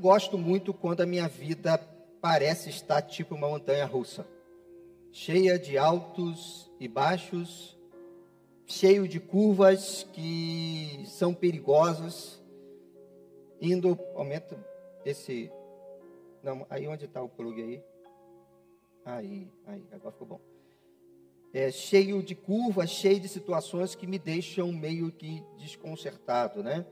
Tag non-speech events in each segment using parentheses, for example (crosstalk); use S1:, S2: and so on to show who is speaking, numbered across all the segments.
S1: não gosto muito quando a minha vida parece estar tipo uma montanha russa, cheia de altos e baixos, cheio de curvas que são perigosas, indo, aumenta esse, não, aí onde está o plug aí? Aí, aí, agora ficou bom. É, cheio de curvas, cheio de situações que me deixam meio que desconcertado, né?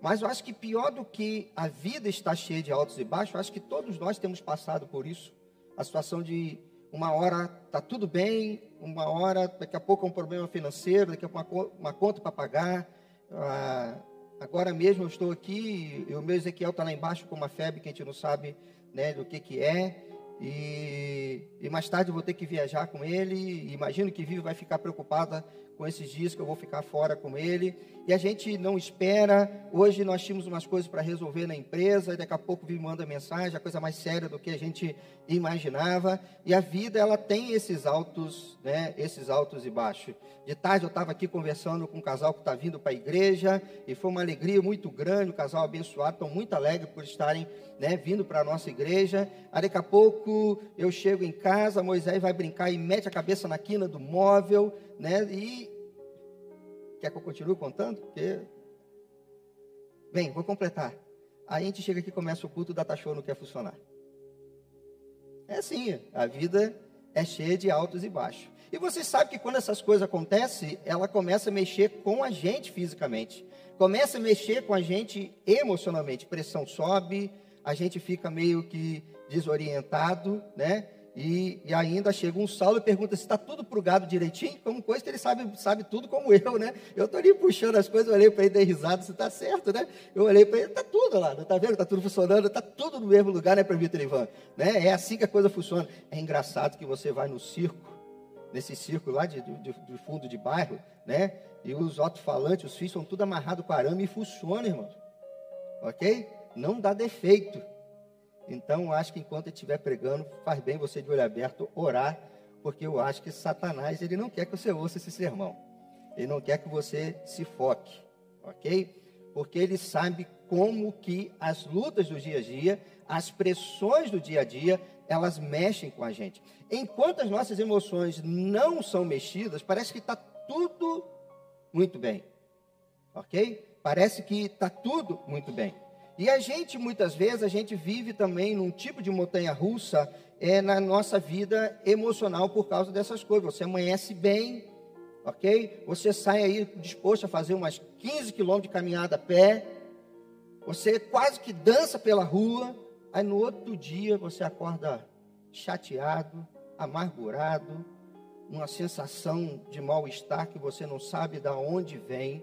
S1: Mas eu acho que pior do que a vida estar cheia de altos e baixos, eu acho que todos nós temos passado por isso. A situação de uma hora está tudo bem, uma hora, daqui a pouco é um problema financeiro, daqui a pouco uma, uma conta para pagar. Ah, agora mesmo eu estou aqui, e o meu Ezequiel está lá embaixo com uma febre que a gente não sabe né, do que, que é. E, e, mais tarde eu vou ter que viajar com ele. Imagino que Vivi vai ficar preocupada com esses dias que eu vou ficar fora com ele. E a gente não espera. Hoje nós tínhamos umas coisas para resolver na empresa, e daqui a pouco me manda mensagem, a coisa mais séria do que a gente imaginava. E a vida ela tem esses altos, né, esses altos e baixos. De tarde eu estava aqui conversando com um casal que está vindo para a igreja, e foi uma alegria muito grande, um casal abençoado, estão muito alegres por estarem né, vindo para a nossa igreja. Aí daqui a pouco eu chego em casa, Moisés vai brincar e mete a cabeça na quina do móvel né? E quer que eu continue contando? Porque bem, vou completar. Aí a gente chega aqui e começa o culto da Tachô não quer funcionar. É assim, a vida é cheia de altos e baixos. E você sabe que quando essas coisas acontecem, ela começa a mexer com a gente fisicamente. Começa a mexer com a gente emocionalmente. Pressão sobe, a gente fica meio que desorientado, né? E, e, ainda chega um Saulo e pergunta se está tudo para o gado direitinho, como coisa que ele sabe, sabe tudo como eu, né? Eu estou ali puxando as coisas, eu olhei para ele, dei risada, se está certo, né? Eu olhei para ele, está tudo lá, está vendo? Está tudo funcionando, está tudo no mesmo lugar, né, Presbítero Ivan? Né? É assim que a coisa funciona. É engraçado que você vai no circo, nesse circo lá de, de, de fundo de bairro, né? E os alto-falantes, os fios são tudo amarrados com arame e funciona, irmão. Ok? Não dá defeito. Então, acho que enquanto estiver pregando, faz bem você de olho aberto orar, porque eu acho que Satanás, ele não quer que você ouça esse sermão. Ele não quer que você se foque, ok? Porque ele sabe como que as lutas do dia a dia, as pressões do dia a dia, elas mexem com a gente. Enquanto as nossas emoções não são mexidas, parece que está tudo muito bem, ok? Parece que está tudo muito bem. E a gente, muitas vezes, a gente vive também num tipo de montanha russa é, na nossa vida emocional por causa dessas coisas. Você amanhece bem, ok? Você sai aí disposto a fazer umas 15 quilômetros de caminhada a pé. Você quase que dança pela rua. Aí no outro dia você acorda chateado, amargurado, uma sensação de mal-estar que você não sabe de onde vem.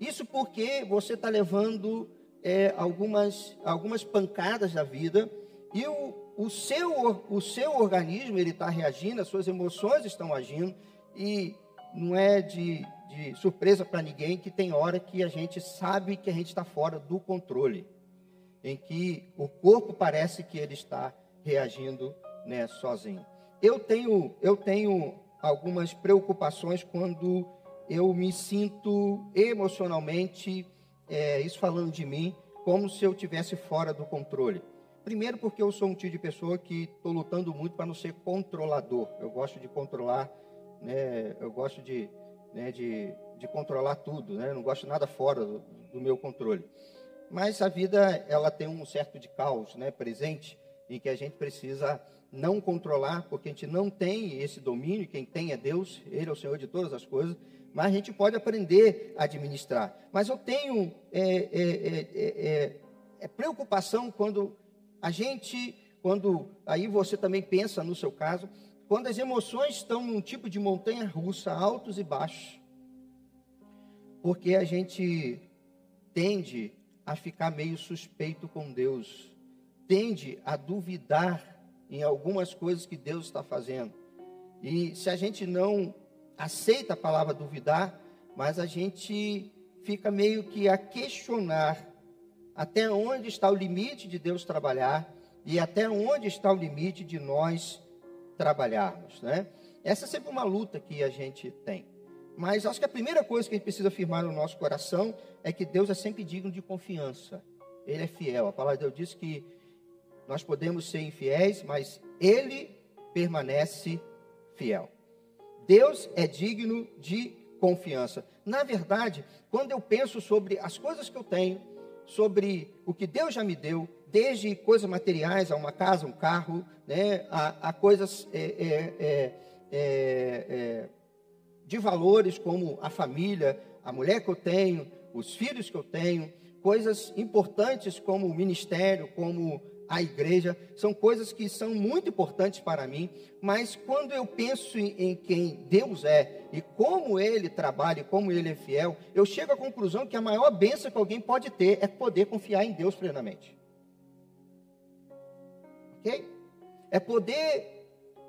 S1: Isso porque você está levando é, algumas, algumas pancadas da vida e o, o, seu, o seu organismo ele está reagindo, as suas emoções estão agindo e não é de, de surpresa para ninguém que tem hora que a gente sabe que a gente está fora do controle, em que o corpo parece que ele está reagindo né, sozinho. Eu tenho, eu tenho algumas preocupações quando eu me sinto emocionalmente é, isso falando de mim, como se eu tivesse fora do controle. Primeiro, porque eu sou um tipo de pessoa que estou lutando muito para não ser controlador. Eu gosto de controlar, né, eu gosto de, né, de, de controlar tudo, né, não gosto nada fora do, do meu controle. Mas a vida ela tem um certo de caos né, presente, em que a gente precisa não controlar, porque a gente não tem esse domínio, quem tem é Deus, Ele é o Senhor de todas as coisas, mas a gente pode aprender a administrar. Mas eu tenho é, é, é, é, preocupação quando a gente, quando aí você também pensa no seu caso, quando as emoções estão num tipo de montanha russa, altos e baixos, porque a gente tende a ficar meio suspeito com Deus, tende a duvidar em algumas coisas que Deus está fazendo. E se a gente não aceita a palavra duvidar, mas a gente fica meio que a questionar até onde está o limite de Deus trabalhar e até onde está o limite de nós trabalharmos, né? Essa é sempre uma luta que a gente tem. Mas acho que a primeira coisa que a gente precisa afirmar no nosso coração é que Deus é sempre digno de confiança. ele é fiel. A palavra de Deus diz que nós podemos ser infiéis, mas ele permanece fiel. Deus é digno de confiança. Na verdade, quando eu penso sobre as coisas que eu tenho, sobre o que Deus já me deu, desde coisas materiais, a uma casa, um carro, né, a, a coisas é, é, é, é, é de valores como a família, a mulher que eu tenho, os filhos que eu tenho, coisas importantes como o ministério, como a igreja, são coisas que são muito importantes para mim, mas quando eu penso em, em, quem Deus é e como Ele trabalha e como Ele é fiel, eu chego à conclusão que a maior bênção que alguém pode ter é poder confiar em Deus plenamente. Ok? É poder.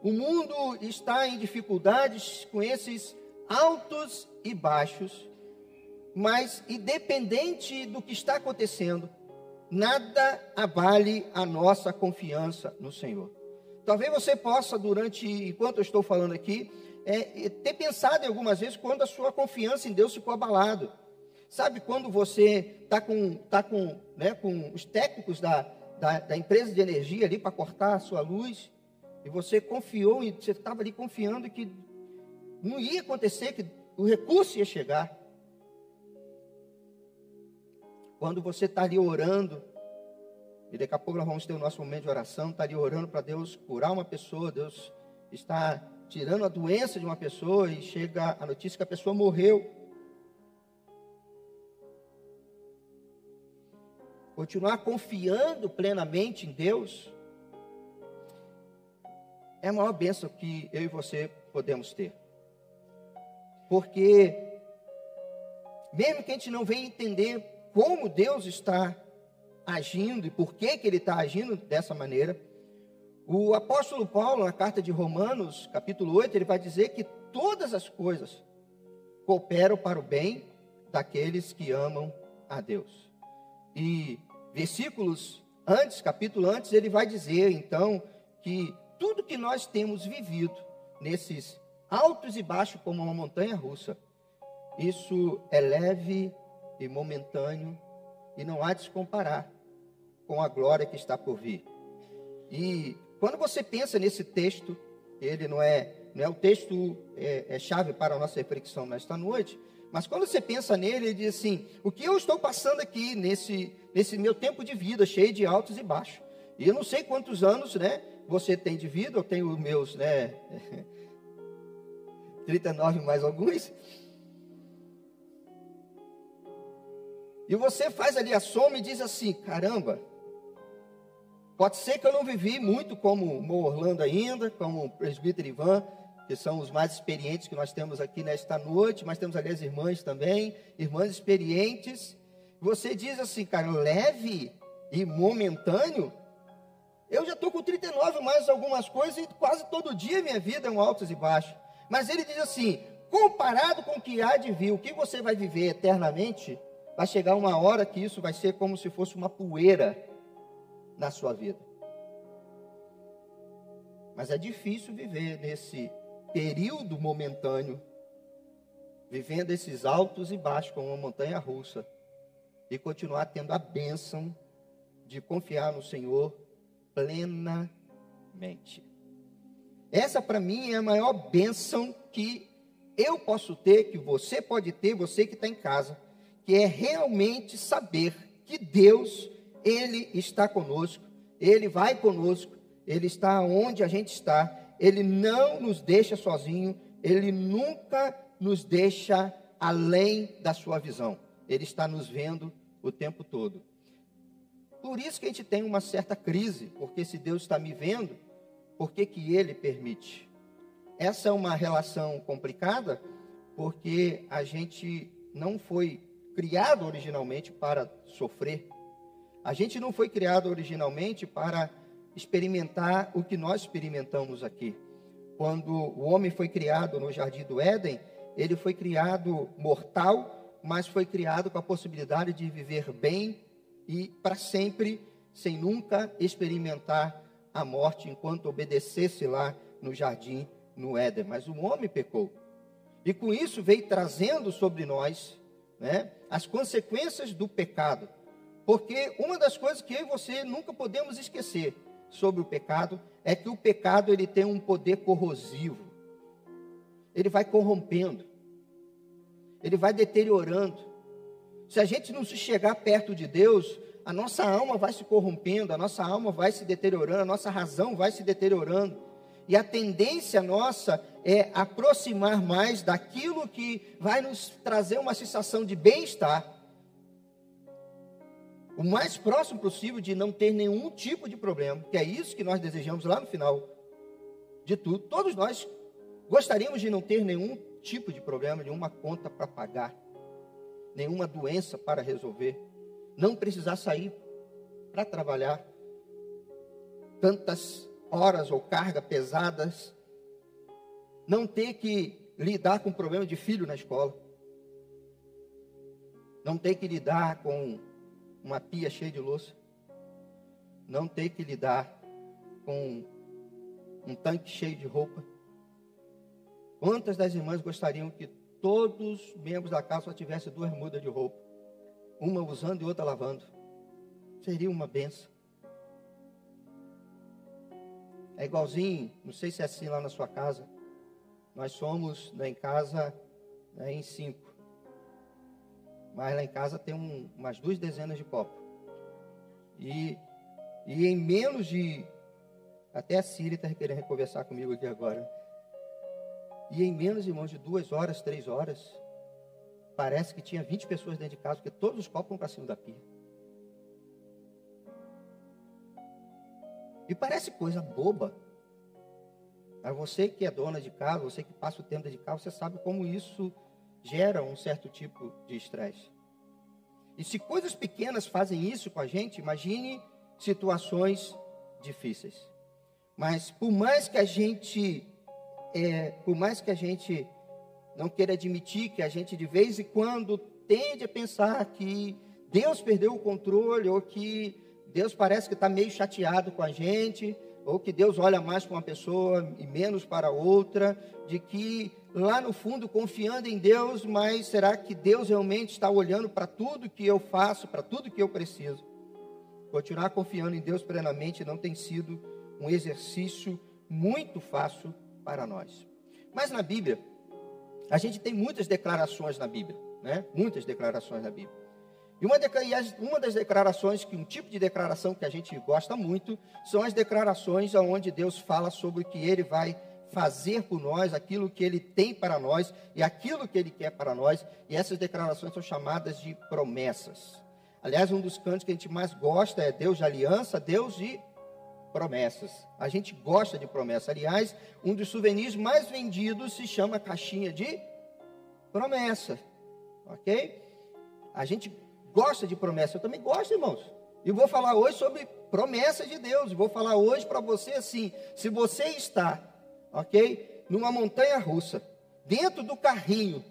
S1: O mundo está em dificuldades com esses altos e baixos, mas independente do que está acontecendo, nada abale a nossa confiança no Senhor. Talvez você possa, durante, enquanto eu estou falando aqui, é, ter pensado em algumas vezes quando a sua confiança em Deus ficou abalado. Sabe quando você está com, tá com, né, com os técnicos da, da, da empresa de energia ali para cortar a sua luz, e você confiou, e você estava ali confiando que não ia acontecer, que o recurso ia chegar. Quando você está ali orando, e daqui a pouco nós vamos ter o nosso momento de oração, está ali orando para Deus curar uma pessoa, Deus está tirando a doença de uma pessoa e chega a notícia que a pessoa morreu. Continuar confiando plenamente em Deus é a maior bênção que eu e você podemos ter. Porque, mesmo que a gente não venha entender como Deus está agindo e por que, que ele está agindo dessa maneira. O apóstolo Paulo, na carta de Romanos, capítulo 8, ele vai dizer que todas as coisas cooperam para o bem daqueles que amam a Deus. E versículos antes, capítulo antes, ele vai dizer então que tudo que nós temos vivido nesses altos e baixos como uma montanha russa, isso é leve e momentâneo, e não há de se comparar com a glória que está por vir. E quando você pensa nesse texto, ele não é, não é o texto é, é chave para a nossa reflexão nesta noite, mas quando você pensa nele, ele diz assim: o que eu estou passando aqui nesse, nesse meu tempo de vida, cheio de altos e baixos. E eu não sei quantos anos né, você tem de vida, eu tenho meus né, (laughs) 39 mais alguns. E você faz ali a soma e diz assim: caramba, pode ser que eu não vivi muito como o Orlando ainda, como o presbítero Ivan, que são os mais experientes que nós temos aqui nesta noite, mas temos ali as irmãs também, irmãs experientes. Você diz assim, cara, leve e momentâneo. Eu já estou com 39 mais algumas coisas e quase todo dia minha vida é um altos e baixos. Mas ele diz assim: comparado com o que há de vir, o que você vai viver eternamente, vai chegar uma hora que isso vai ser como se fosse uma poeira na sua vida. Mas é difícil viver nesse período momentâneo, vivendo esses altos e baixos como uma montanha russa, e continuar tendo a bênção de confiar no Senhor plenamente. Essa para mim é a maior bênção que eu posso ter, que você pode ter, você que está em casa que é realmente saber que Deus, Ele está conosco, Ele vai conosco, Ele está onde a gente está, Ele não nos deixa sozinho, Ele nunca nos deixa além da sua visão, Ele está nos vendo o tempo todo. Por isso que a gente tem uma certa crise, porque se Deus está me vendo, por que, que Ele permite? Essa é uma relação complicada, porque a gente não foi criado originalmente para sofrer. A gente não foi criado originalmente para experimentar o que nós experimentamos aqui. Quando o homem foi criado no jardim do Éden, ele foi criado mortal, mas foi criado com a possibilidade de viver bem e para sempre, sem nunca experimentar a morte enquanto obedecesse lá no jardim no Éden. Mas o homem pecou. E com isso veio trazendo sobre nós né, as consequências do pecado. Porque uma das coisas que eu e você nunca podemos esquecer sobre o pecado é que o pecado ele tem um poder corrosivo. Ele vai corrompendo. Ele vai deteriorando. Se a gente não se chegar perto de Deus, a nossa alma vai se corrompendo, a nossa alma vai se deteriorando, a nossa razão vai se deteriorando. E a tendência nossa é aproximar mais daquilo que vai nos trazer uma sensação de bem-estar. O mais próximo possível de não ter nenhum tipo de problema, que é isso que nós desejamos lá no final de tudo. Todos nós gostaríamos de não ter nenhum tipo de problema, nenhuma conta para pagar, nenhuma doença para resolver não precisar sair para trabalhar tantas horas ou carga pesadas, não ter que lidar com problema de filho na escola, não ter que lidar com uma pia cheia de louça, não ter que lidar com um tanque cheio de roupa. Quantas das irmãs gostariam que todos os membros da casa só tivessem duas mudas de roupa? uma usando e outra lavando. Seria uma benção. É igualzinho, não sei se é assim lá na sua casa. Nós somos lá em casa né, em cinco. Mas lá em casa tem um, umas duas dezenas de copos. E, e em menos de. Até a Síria está querendo conversar comigo aqui agora. E em menos, irmãos, de duas horas, três horas, Parece que tinha 20 pessoas dentro de casa, porque todos os copos vão para cima da pia. E parece coisa boba. Mas você que é dona de casa, você que passa o tempo dentro de casa, você sabe como isso gera um certo tipo de estresse. E se coisas pequenas fazem isso com a gente, imagine situações difíceis. Mas por mais que a gente, é, por mais que a gente não queira admitir que a gente de vez em quando tende a pensar que Deus perdeu o controle, ou que Deus parece que está meio chateado com a gente, ou que Deus olha mais para uma pessoa e menos para outra, de que lá no fundo confiando em Deus, mas será que Deus realmente está olhando para tudo que eu faço, para tudo que eu preciso? Continuar confiando em Deus plenamente não tem sido um exercício muito fácil para nós. Mas na Bíblia, a gente tem muitas declarações na Bíblia, né? Muitas declarações na Bíblia. E uma, uma das declarações, que um tipo de declaração que a gente gosta muito, são as declarações onde Deus fala sobre o que Ele vai fazer por nós, aquilo que Ele tem para nós e aquilo que Ele quer para nós. E essas declarações são chamadas de promessas. Aliás, um dos cantos que a gente mais gosta é Deus de aliança, Deus de promessas. A gente gosta de promessas. Aliás, um dos souvenirs mais vendidos se chama caixinha de promessa. Ok? A gente gosta de promessa. Eu também gosto, irmãos. E vou falar hoje sobre promessas de Deus. Vou falar hoje para você assim: se você está, ok, numa montanha russa, dentro do carrinho,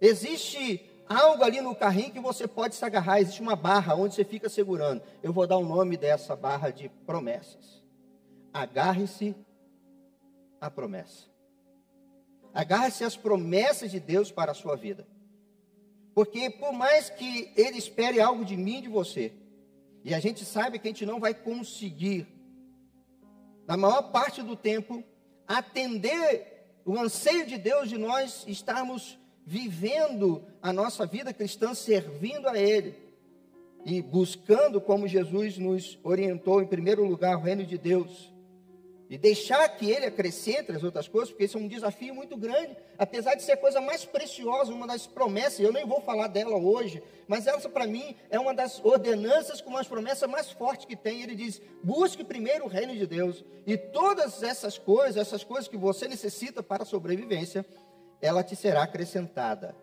S1: existe algo ali no carrinho que você pode se agarrar, existe uma barra onde você fica segurando. Eu vou dar o nome dessa barra de promessas. Agarre-se à promessa. Agarre-se às promessas de Deus para a sua vida. Porque por mais que Ele espere algo de mim de você, e a gente sabe que a gente não vai conseguir, na maior parte do tempo, atender o anseio de Deus de nós estarmos vivendo a nossa vida cristã servindo a Ele e buscando, como Jesus nos orientou, em primeiro lugar, o reino de Deus. E deixar que Ele acrescente as outras coisas, porque isso é um desafio muito grande, apesar de ser a coisa mais preciosa, uma das promessas, eu nem vou falar dela hoje, mas essa para mim é uma das ordenanças com as promessas mais fortes que tem. Ele diz: busque primeiro o reino de Deus, e todas essas coisas, essas coisas que você necessita para a sobrevivência, ela te será acrescentada.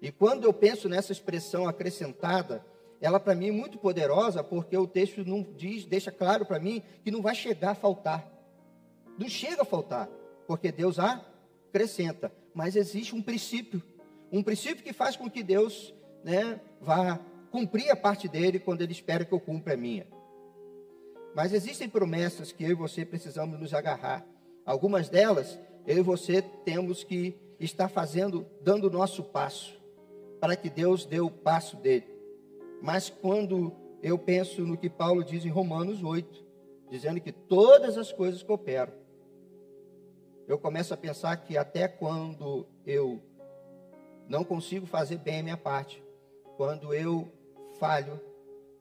S1: E quando eu penso nessa expressão acrescentada, ela para mim é muito poderosa, porque o texto não diz, deixa claro para mim que não vai chegar a faltar. Não chega a faltar, porque Deus acrescenta. Mas existe um princípio, um princípio que faz com que Deus né, vá cumprir a parte dele quando ele espera que eu cumpra a minha. Mas existem promessas que eu e você precisamos nos agarrar. Algumas delas eu e você temos que estar fazendo, dando o nosso passo, para que Deus dê o passo dele. Mas quando eu penso no que Paulo diz em Romanos 8, dizendo que todas as coisas cooperam, eu começo a pensar que até quando eu não consigo fazer bem a minha parte, quando eu falho,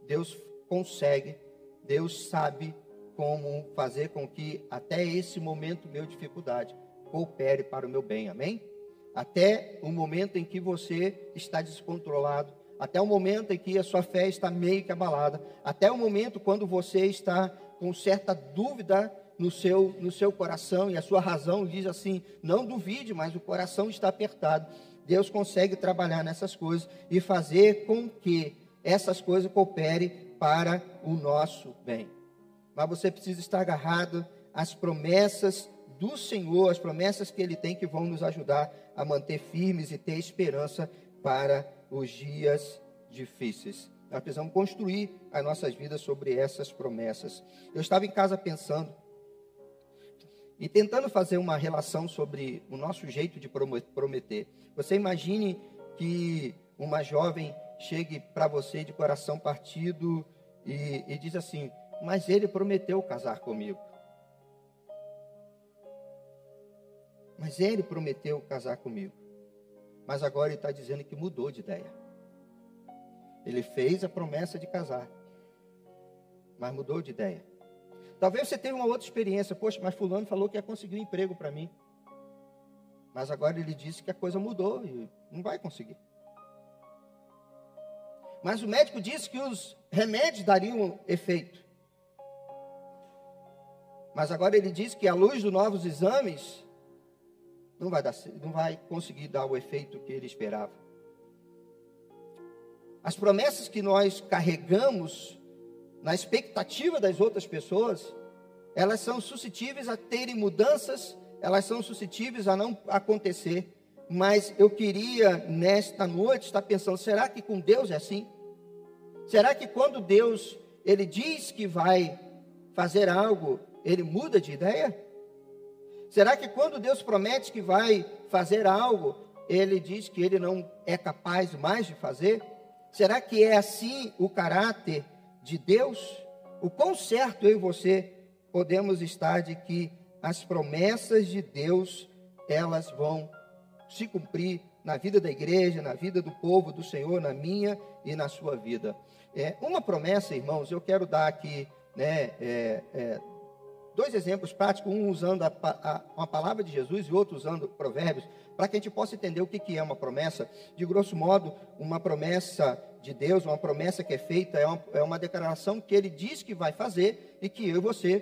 S1: Deus consegue, Deus sabe como fazer com que até esse momento meu de dificuldade coopere para o meu bem, amém? Até o momento em que você está descontrolado, até o momento em que a sua fé está meio que abalada, até o momento quando você está com certa dúvida no seu, no seu coração e a sua razão diz assim: não duvide, mas o coração está apertado. Deus consegue trabalhar nessas coisas e fazer com que essas coisas cooperem para o nosso bem. Mas você precisa estar agarrado às promessas do Senhor, as promessas que Ele tem que vão nos ajudar a manter firmes e ter esperança para os dias difíceis. Nós precisamos construir as nossas vidas sobre essas promessas. Eu estava em casa pensando e tentando fazer uma relação sobre o nosso jeito de prometer. Você imagine que uma jovem chegue para você de coração partido e, e diz assim: Mas ele prometeu casar comigo. Mas ele prometeu casar comigo. Mas agora ele está dizendo que mudou de ideia. Ele fez a promessa de casar, mas mudou de ideia. Talvez você tenha uma outra experiência. Poxa, mas fulano falou que ia conseguir um emprego para mim. Mas agora ele disse que a coisa mudou e não vai conseguir. Mas o médico disse que os remédios dariam efeito. Mas agora ele diz que à luz dos novos exames não vai, dar, não vai conseguir dar o efeito que ele esperava. As promessas que nós carregamos na expectativa das outras pessoas, elas são suscetíveis a terem mudanças, elas são suscetíveis a não acontecer. Mas eu queria nesta noite estar pensando, será que com Deus é assim? Será que quando Deus ele diz que vai fazer algo, ele muda de ideia? Será que quando Deus promete que vai fazer algo, ele diz que ele não é capaz mais de fazer? Será que é assim o caráter de Deus? O quão certo eu e você podemos estar de que as promessas de Deus, elas vão se cumprir na vida da igreja, na vida do povo do Senhor, na minha e na sua vida. É, uma promessa, irmãos, eu quero dar aqui né, é, é, dois exemplos práticos, um usando a, a, uma palavra de Jesus e outro usando provérbios, para que a gente possa entender o que, que é uma promessa. De grosso modo, uma promessa de Deus, uma promessa que é feita, é uma, é uma declaração que ele diz que vai fazer e que eu e você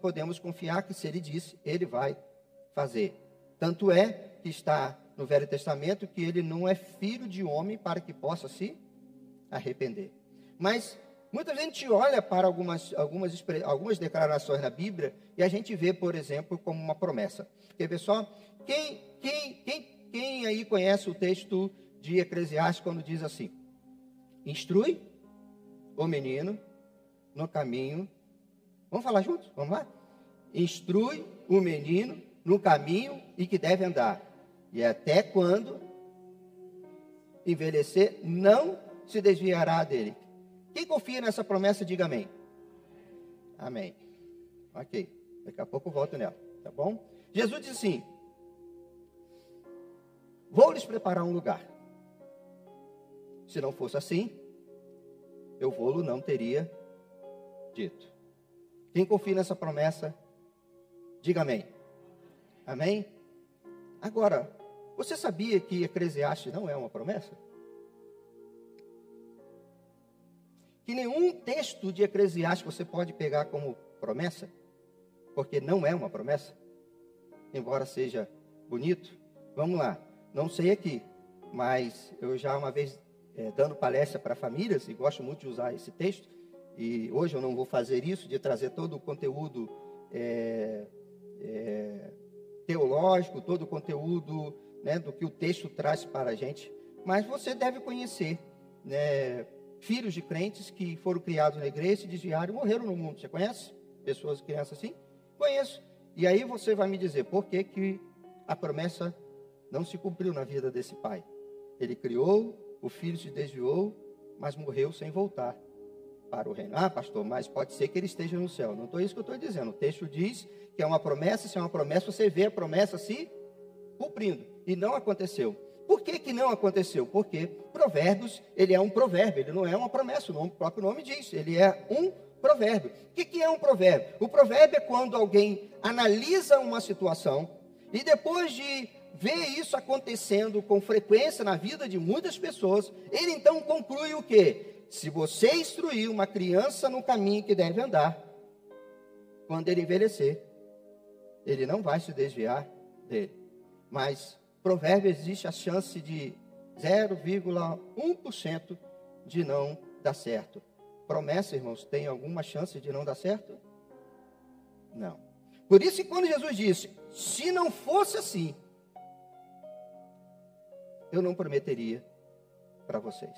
S1: podemos confiar que se ele disse, ele vai fazer. Tanto é que está no Velho Testamento que ele não é filho de homem para que possa se arrepender. Mas Muita gente olha para algumas, algumas, algumas declarações na Bíblia e a gente vê, por exemplo, como uma promessa. Quer ver só? Quem, quem, quem, quem aí conhece o texto de Eclesiastes quando diz assim: Instrui o menino no caminho. Vamos falar juntos? Vamos lá? Instrui o menino no caminho e que deve andar. E até quando envelhecer, não se desviará dele. Quem confia nessa promessa, diga amém. Amém. Ok. Daqui a pouco eu volto nela. Tá bom? Jesus disse assim: Vou lhes preparar um lugar. Se não fosse assim, eu vou não teria dito. Quem confia nessa promessa, diga amém. Amém? Agora, você sabia que Eclesiastes não é uma promessa? Que nenhum texto de Eclesiastes você pode pegar como promessa, porque não é uma promessa, embora seja bonito. Vamos lá, não sei aqui, mas eu já uma vez é, dando palestra para famílias, e gosto muito de usar esse texto, e hoje eu não vou fazer isso, de trazer todo o conteúdo é, é, teológico, todo o conteúdo né, do que o texto traz para a gente, mas você deve conhecer, né, filhos de crentes que foram criados na igreja, se desviaram e morreram no mundo. Você conhece? Pessoas, crianças assim? Conheço. E aí você vai me dizer por que, que a promessa não se cumpriu na vida desse pai. Ele criou, o filho se desviou mas morreu sem voltar para o reino. Ah, pastor, mas pode ser que ele esteja no céu. Não estou isso que eu estou dizendo. O texto diz que é uma promessa, se é uma promessa, você vê a promessa se cumprindo. E não aconteceu. Por que, que não aconteceu? Porque Provérbios, ele é um provérbio, ele não é uma promessa, o, próprio nome diz, ele é um provérbio. O que, que é um provérbio? O provérbio é quando alguém analisa uma situação e depois de ver isso acontecendo com frequência na vida de muitas pessoas, ele então conclui o quê? Se você instruir uma criança no caminho que deve andar, quando ele envelhecer, ele não vai se desviar dele. Mas provérbio existe a chance de 0,1% de não dar certo. Promessa, irmãos, tem alguma chance de não dar certo? Não. Por isso quando Jesus disse, se não fosse assim, eu não prometeria para vocês.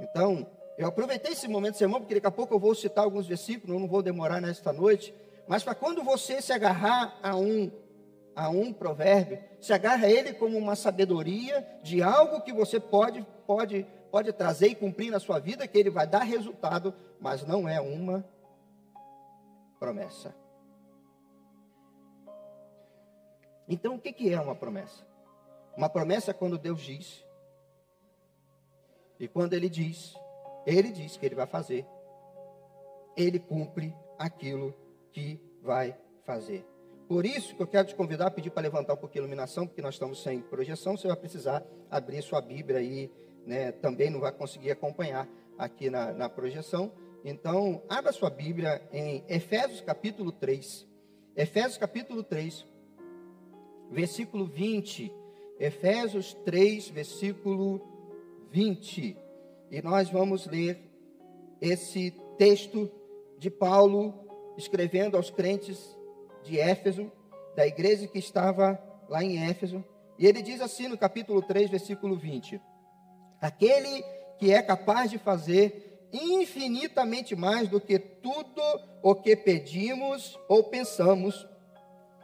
S1: Então, eu aproveitei esse momento de sermão, porque daqui a pouco eu vou citar alguns versículos, não vou demorar nesta noite, mas para quando você se agarrar a um a um provérbio, se agarra a ele como uma sabedoria de algo que você pode pode pode trazer e cumprir na sua vida, que ele vai dar resultado, mas não é uma promessa. Então, o que é uma promessa? Uma promessa é quando Deus diz, e quando Ele diz, Ele diz que Ele vai fazer, Ele cumpre aquilo que vai fazer. Por isso que eu quero te convidar a pedir para levantar um pouquinho a iluminação, porque nós estamos sem projeção, você vai precisar abrir sua Bíblia aí né, também não vai conseguir acompanhar aqui na, na projeção. Então, abra sua Bíblia em Efésios capítulo 3. Efésios capítulo 3, versículo 20. Efésios 3, versículo 20. E nós vamos ler esse texto de Paulo escrevendo aos crentes de Éfeso, da igreja que estava lá em Éfeso. E ele diz assim no capítulo 3, versículo 20: aquele que é capaz de fazer infinitamente mais do que tudo o que pedimos ou pensamos,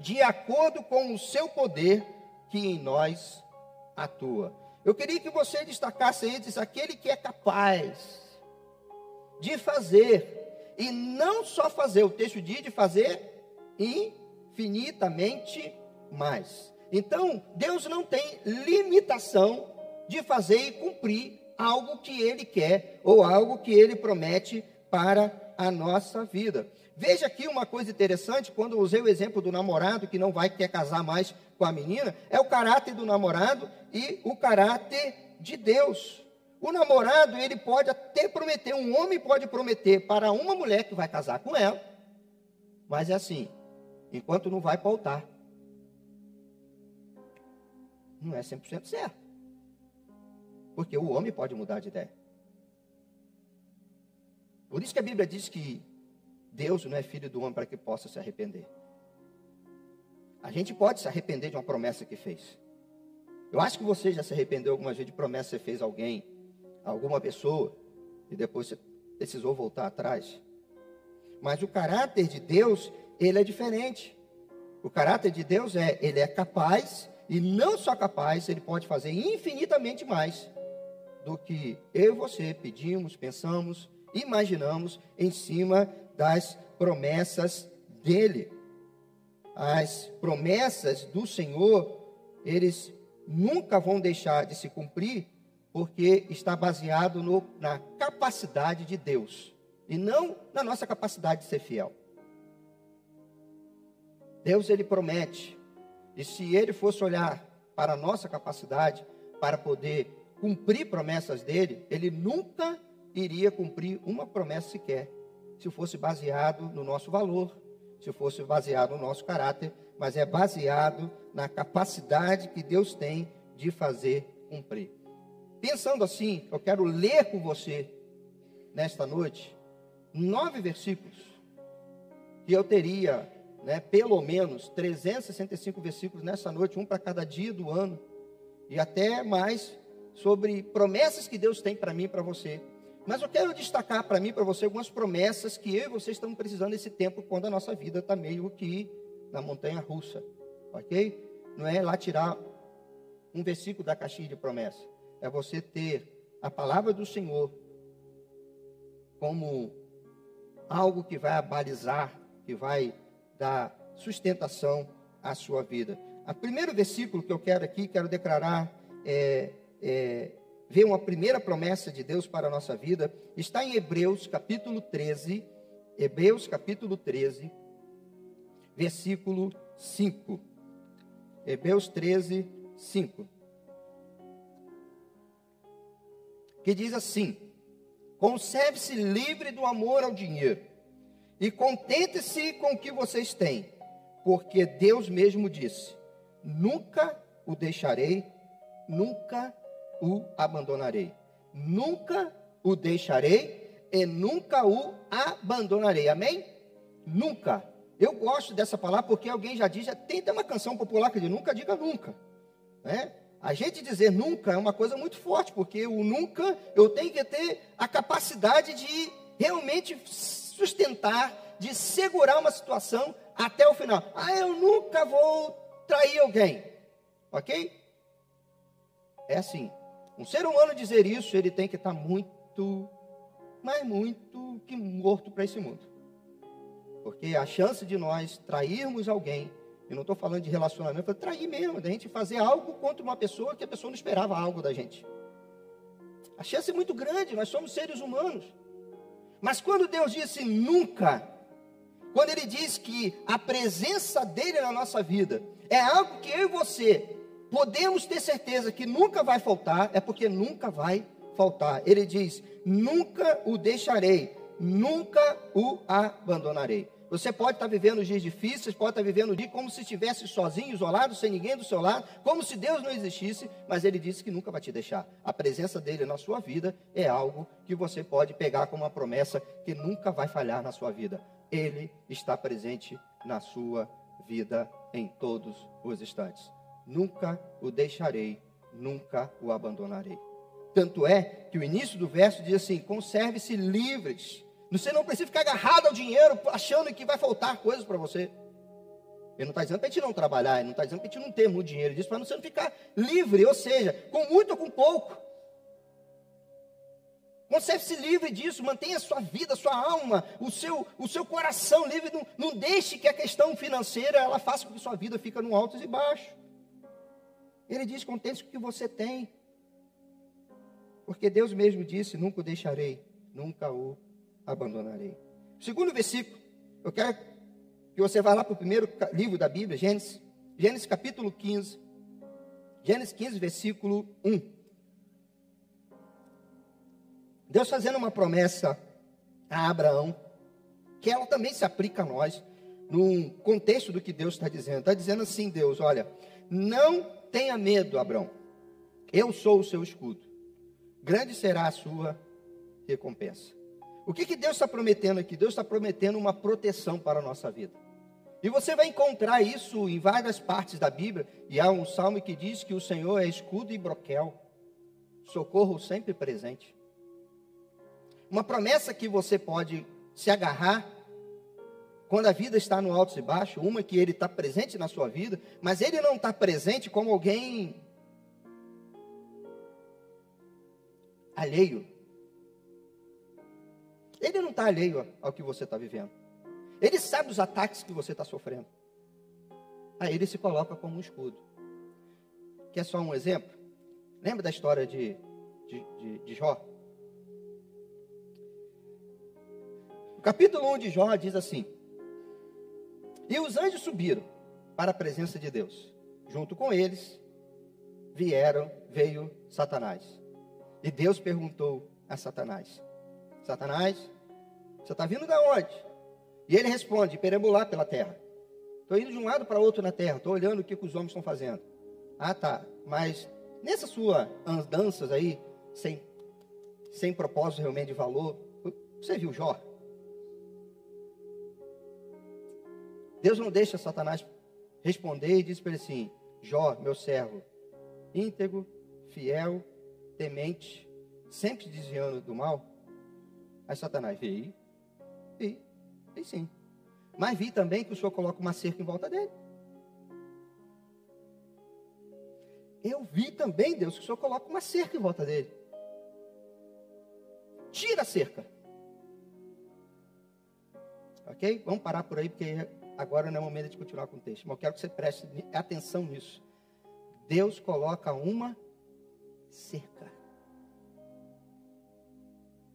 S1: de acordo com o seu poder que em nós atua. Eu queria que você destacasse diz, aquele que é capaz de fazer, e não só fazer, o texto diz de fazer infinitamente mais. Então, Deus não tem limitação de fazer e cumprir algo que ele quer ou algo que ele promete para a nossa vida. Veja aqui uma coisa interessante, quando usei o exemplo do namorado que não vai quer casar mais com a menina, é o caráter do namorado e o caráter de Deus. O namorado, ele pode até prometer, um homem pode prometer para uma mulher que vai casar com ela, mas é assim, enquanto não vai pautar, não é 100% certo. Porque o homem pode mudar de ideia. Por isso que a Bíblia diz que Deus não é filho do homem para que possa se arrepender. A gente pode se arrepender de uma promessa que fez. Eu acho que você já se arrependeu alguma vez de promessa que você fez a alguém, a alguma pessoa, e depois você precisou voltar atrás. Mas o caráter de Deus, ele é diferente. O caráter de Deus é, ele é capaz, e não só capaz, ele pode fazer infinitamente mais do que eu e você pedimos, pensamos, imaginamos em cima das promessas dele. As promessas do Senhor, eles nunca vão deixar de se cumprir, porque está baseado no, na capacidade de Deus e não na nossa capacidade de ser fiel. Deus ele promete, e se ele fosse olhar para a nossa capacidade para poder cumprir promessas dele, ele nunca iria cumprir uma promessa sequer, se fosse baseado no nosso valor, se fosse baseado no nosso caráter, mas é baseado na capacidade que Deus tem de fazer cumprir. Pensando assim, eu quero ler com você nesta noite nove versículos que eu teria, né, pelo menos 365 versículos nessa noite, um para cada dia do ano e até mais sobre promessas que Deus tem para mim e para você. Mas eu quero destacar para mim e para você algumas promessas que eu e você estamos precisando nesse tempo quando a nossa vida está meio que na montanha russa. Ok? Não é lá tirar um versículo da caixinha de promessa. É você ter a palavra do Senhor como algo que vai abalizar, que vai dar sustentação à sua vida. O primeiro versículo que eu quero aqui, quero declarar, é, é, ver uma primeira promessa de Deus para a nossa vida, está em Hebreus capítulo 13, Hebreus capítulo 13, versículo 5. Hebreus 13, 5. Que diz assim: Conserve-se livre do amor ao dinheiro e contente-se com o que vocês têm, porque Deus mesmo disse: Nunca o deixarei, nunca o abandonarei. Nunca o deixarei e nunca o abandonarei. Amém? Nunca. Eu gosto dessa palavra porque alguém já diz, já tem uma canção popular que diz: Nunca diga nunca. Né? A gente dizer nunca é uma coisa muito forte, porque o nunca eu tenho que ter a capacidade de realmente sustentar, de segurar uma situação até o final. Ah, eu nunca vou trair alguém. Ok? É assim. Um ser humano dizer isso, ele tem que estar muito, mas muito que morto para esse mundo. Porque a chance de nós trairmos alguém eu não estou falando de relacionamento, de trair mesmo, da gente fazer algo contra uma pessoa que a pessoa não esperava algo da gente. A chance é muito grande, nós somos seres humanos. Mas quando Deus disse nunca, quando Ele diz que a presença dEle na nossa vida é algo que eu e você podemos ter certeza que nunca vai faltar, é porque nunca vai faltar. Ele diz: nunca o deixarei, nunca o abandonarei. Você pode estar vivendo dias difíceis, pode estar vivendo o dia como se estivesse sozinho, isolado, sem ninguém do seu lado, como se Deus não existisse, mas Ele disse que nunca vai te deixar. A presença dele na sua vida é algo que você pode pegar como uma promessa que nunca vai falhar na sua vida. Ele está presente na sua vida em todos os instantes. Nunca o deixarei, nunca o abandonarei. Tanto é que o início do verso diz assim: conserve-se livres você não precisa ficar agarrado ao dinheiro, achando que vai faltar coisas para você. Ele não está dizendo para a gente não trabalhar, ele não está dizendo para a gente não ter muito dinheiro, ele diz para você não ficar livre, ou seja, com muito ou com pouco. Conserve-se livre disso, mantenha a sua vida, a sua alma, o seu, o seu coração livre. Não, não deixe que a questão financeira ela faça com que sua vida fique no alto e baixo. Ele diz: contente com o que você tem. Porque Deus mesmo disse: nunca o deixarei, nunca o abandonarei. Segundo versículo, eu quero que você vá lá para o primeiro livro da Bíblia, Gênesis, Gênesis capítulo 15, Gênesis 15, versículo 1. Deus fazendo uma promessa a Abraão, que ela também se aplica a nós, no contexto do que Deus está dizendo. Está dizendo assim, Deus, olha, não tenha medo, Abraão, eu sou o seu escudo, grande será a sua recompensa. O que, que Deus está prometendo aqui? Deus está prometendo uma proteção para a nossa vida. E você vai encontrar isso em várias partes da Bíblia. E há um salmo que diz que o Senhor é escudo e broquel, socorro sempre presente. Uma promessa que você pode se agarrar quando a vida está no alto e baixo, uma que ele está presente na sua vida, mas ele não está presente como alguém alheio. Ele não está alheio ao que você está vivendo. Ele sabe os ataques que você está sofrendo. Aí ele se coloca como um escudo. Quer só um exemplo? Lembra da história de, de, de, de Jó? O capítulo 1 de Jó diz assim: E os anjos subiram para a presença de Deus. Junto com eles vieram, veio Satanás. E Deus perguntou a Satanás: Satanás, você está vindo da onde? E ele responde: perambular pela terra. Estou indo de um lado para outro na terra, estou olhando o que, que os homens estão fazendo. Ah, tá. Mas nessa sua andanças aí, sem, sem propósito realmente de valor, você viu Jó? Deus não deixa Satanás responder e diz para ele assim: Jó, meu servo, íntegro, fiel, temente, sempre desviando do mal. Aí Satanás, vi, vi, vi sim. Mas vi também que o Senhor coloca uma cerca em volta dele. Eu vi também, Deus, que o Senhor coloca uma cerca em volta dele. Tira a cerca. ok? Vamos parar por aí, porque agora não é o momento de continuar com o texto. Mas eu quero que você preste atenção nisso. Deus coloca uma cerca.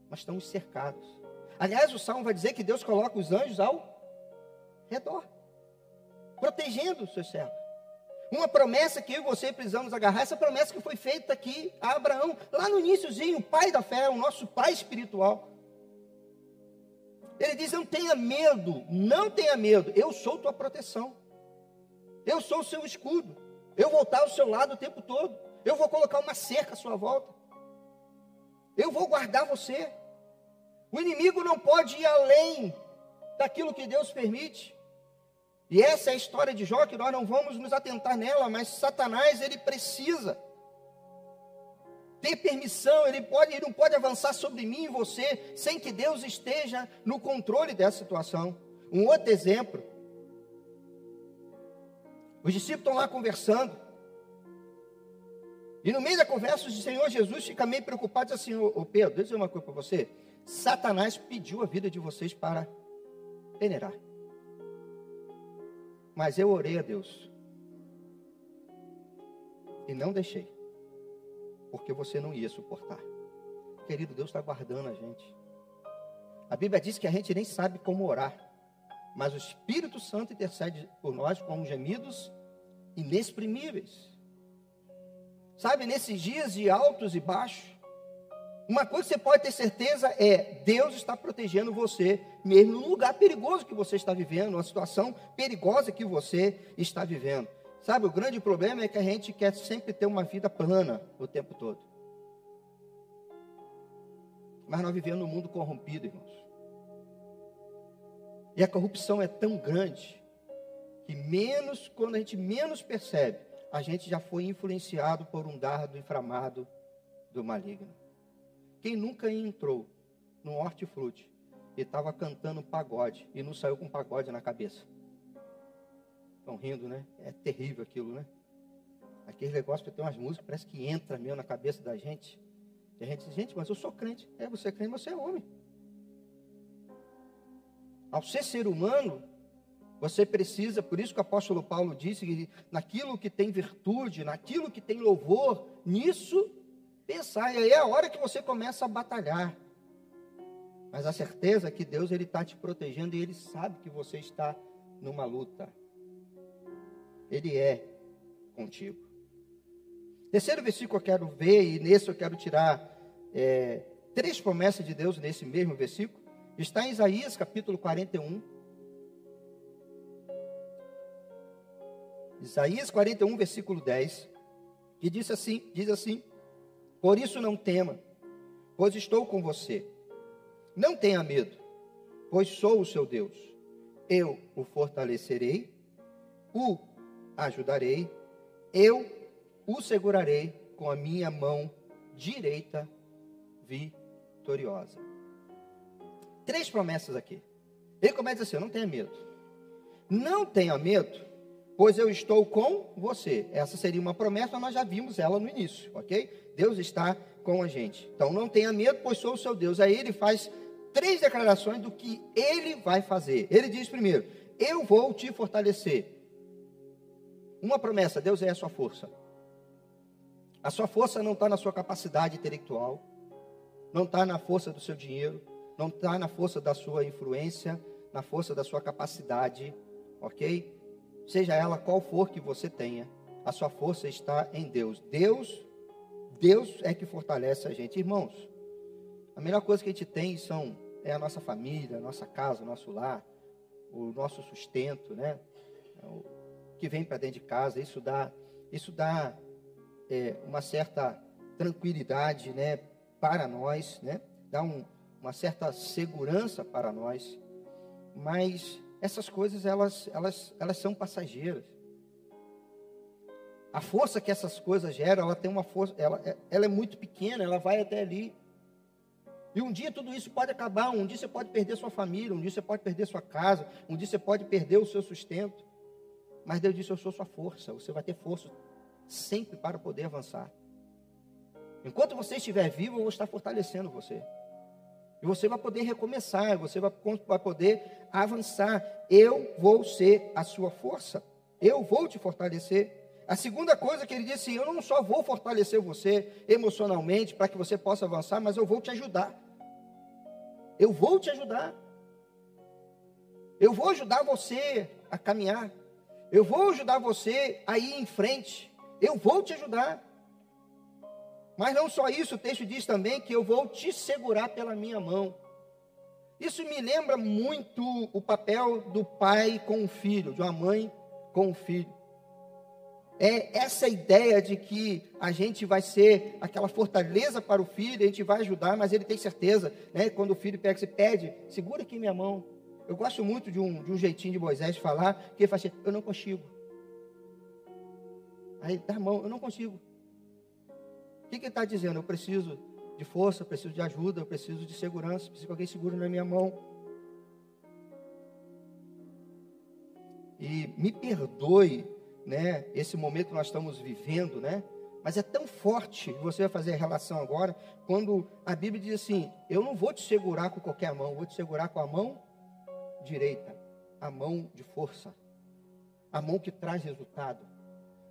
S1: Nós estamos cercados. Aliás, o Salmo vai dizer que Deus coloca os anjos ao redor, protegendo os seus servos. Uma promessa que eu e você precisamos agarrar, essa promessa que foi feita aqui a Abraão, lá no iníciozinho, o pai da fé, o nosso pai espiritual. Ele diz: Não tenha medo, não tenha medo, eu sou tua proteção, eu sou o seu escudo, eu vou estar ao seu lado o tempo todo, eu vou colocar uma cerca à sua volta, eu vou guardar você. O inimigo não pode ir além daquilo que Deus permite. E essa é a história de Jó, que nós não vamos nos atentar nela, mas Satanás, ele precisa ter permissão, ele, pode, ele não pode avançar sobre mim e você sem que Deus esteja no controle dessa situação. Um outro exemplo. Os discípulos estão lá conversando. E no meio da conversa, o Senhor Jesus fica meio preocupado e diz assim: Ô Pedro, deixa eu dizer uma coisa para você. Satanás pediu a vida de vocês para peneirar. Mas eu orei a Deus. E não deixei. Porque você não ia suportar. Querido, Deus está guardando a gente. A Bíblia diz que a gente nem sabe como orar. Mas o Espírito Santo intercede por nós com gemidos inexprimíveis. Sabe, nesses dias de altos e baixos, uma coisa que você pode ter certeza é: Deus está protegendo você, mesmo no lugar perigoso que você está vivendo, uma situação perigosa que você está vivendo. Sabe, o grande problema é que a gente quer sempre ter uma vida plana o tempo todo. Mas nós vivemos num mundo corrompido, irmãos. E a corrupção é tão grande que menos, quando a gente menos percebe, a gente já foi influenciado por um dardo inflamado do maligno. Quem nunca entrou no hortifruti e estava cantando pagode e não saiu com pagode na cabeça? Estão rindo, né? É terrível aquilo, né? Aquele negócio que tem umas músicas, parece que entra mesmo na cabeça da gente. E a gente diz, gente, mas eu sou crente. É, você é crente, mas você é homem. Ao ser ser humano, você precisa, por isso que o apóstolo Paulo disse que naquilo que tem virtude, naquilo que tem louvor, nisso pensar. E aí é a hora que você começa a batalhar. Mas a certeza é que Deus ele está te protegendo e Ele sabe que você está numa luta. Ele é contigo. Terceiro versículo eu quero ver, e nesse eu quero tirar é, três promessas de Deus nesse mesmo versículo. Está em Isaías capítulo 41. Isaías 41, versículo 10, que diz assim, diz assim: por isso não tema, pois estou com você. Não tenha medo, pois sou o seu Deus. Eu o fortalecerei, o ajudarei, eu o segurarei com a minha mão direita vitoriosa. Três promessas aqui. Ele começa assim: não tenha medo. Não tenha medo, pois eu estou com você. Essa seria uma promessa, nós já vimos ela no início, ok? Deus está com a gente. Então não tenha medo, pois sou o seu Deus. Aí ele faz três declarações do que ele vai fazer. Ele diz primeiro: Eu vou te fortalecer. Uma promessa: Deus é a sua força. A sua força não está na sua capacidade intelectual, não está na força do seu dinheiro, não está na força da sua influência, na força da sua capacidade, ok? Seja ela qual for que você tenha, a sua força está em Deus. Deus Deus é que fortalece a gente. Irmãos, a melhor coisa que a gente tem são, é a nossa família, a nossa casa, o nosso lar, o nosso sustento, né? É o que vem para dentro de casa. Isso dá, isso dá é, uma certa tranquilidade, né? Para nós, né? Dá um, uma certa segurança para nós. Mas essas coisas, elas, elas, elas são passageiras. A força que essas coisas geram, ela tem uma força, ela, ela é muito pequena, ela vai até ali. E um dia tudo isso pode acabar, um dia você pode perder sua família, um dia você pode perder sua casa, um dia você pode perder o seu sustento. Mas Deus disse: Eu sou sua força, você vai ter força sempre para poder avançar. Enquanto você estiver vivo, eu vou estar fortalecendo você. E você vai poder recomeçar, você vai, vai poder avançar. Eu vou ser a sua força. Eu vou te fortalecer. A segunda coisa que ele disse, eu não só vou fortalecer você emocionalmente para que você possa avançar, mas eu vou te ajudar. Eu vou te ajudar. Eu vou ajudar você a caminhar. Eu vou ajudar você a ir em frente. Eu vou te ajudar. Mas não só isso, o texto diz também que eu vou te segurar pela minha mão. Isso me lembra muito o papel do pai com o filho, de uma mãe com o filho. É essa ideia de que a gente vai ser aquela fortaleza para o filho, a gente vai ajudar, mas ele tem certeza, né? Quando o filho pega, você pede, segura aqui minha mão. Eu gosto muito de um, de um jeitinho de Moisés falar, que ele fala assim, eu não consigo. Aí dá a mão, eu não consigo. O que, que ele está dizendo? Eu preciso de força, eu preciso de ajuda, eu preciso de segurança, preciso que alguém segure na minha mão. E me perdoe, né, esse momento nós estamos vivendo, né? Mas é tão forte, você vai fazer a relação agora, quando a Bíblia diz assim: Eu não vou te segurar com qualquer mão, vou te segurar com a mão direita, a mão de força, a mão que traz resultado,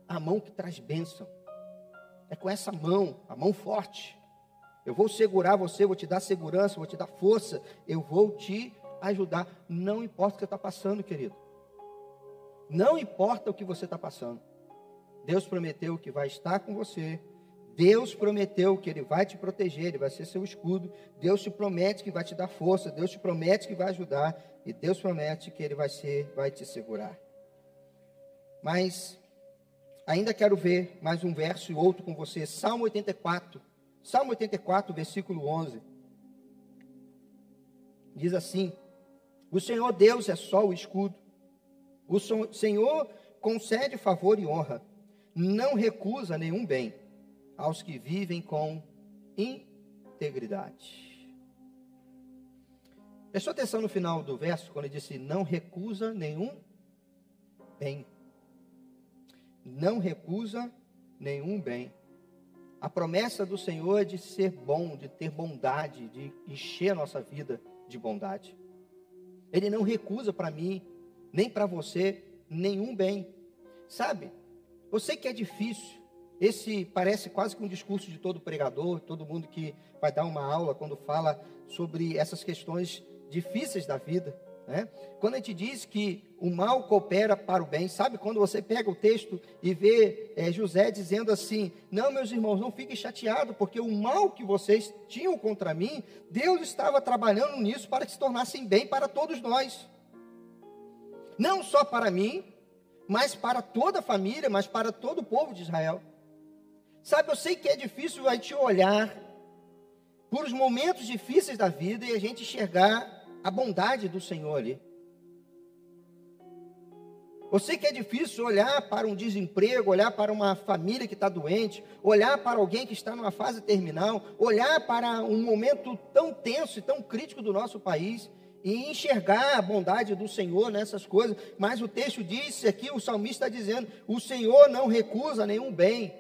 S1: a mão que traz bênção. É com essa mão, a mão forte, eu vou segurar você, vou te dar segurança, vou te dar força, eu vou te ajudar. Não importa o que você está passando, querido. Não importa o que você está passando. Deus prometeu que vai estar com você. Deus prometeu que Ele vai te proteger, Ele vai ser seu escudo. Deus te promete que vai te dar força. Deus te promete que vai ajudar. E Deus promete que Ele vai ser, vai te segurar. Mas ainda quero ver mais um verso e outro com você. Salmo 84, Salmo 84, versículo 11. Diz assim: O Senhor Deus é só o escudo. O Senhor concede favor e honra. Não recusa nenhum bem aos que vivem com integridade. Prestou atenção no final do verso, quando ele disse: Não recusa nenhum bem. Não recusa nenhum bem. A promessa do Senhor é de ser bom, de ter bondade, de encher a nossa vida de bondade. Ele não recusa para mim, nem para você, nenhum bem. Sabe? Eu sei que é difícil. Esse parece quase que um discurso de todo pregador, todo mundo que vai dar uma aula quando fala sobre essas questões difíceis da vida. Né? Quando a gente diz que o mal coopera para o bem, sabe quando você pega o texto e vê é, José dizendo assim: Não, meus irmãos, não fiquem chateados, porque o mal que vocês tinham contra mim, Deus estava trabalhando nisso para que se tornassem bem para todos nós. Não só para mim, mas para toda a família, mas para todo o povo de Israel. Sabe, eu sei que é difícil a gente olhar por os momentos difíceis da vida e a gente enxergar a bondade do Senhor ali. Eu sei que é difícil olhar para um desemprego, olhar para uma família que está doente, olhar para alguém que está numa fase terminal, olhar para um momento tão tenso e tão crítico do nosso país e enxergar a bondade do Senhor nessas coisas. Mas o texto diz aqui, o salmista está dizendo: o Senhor não recusa nenhum bem.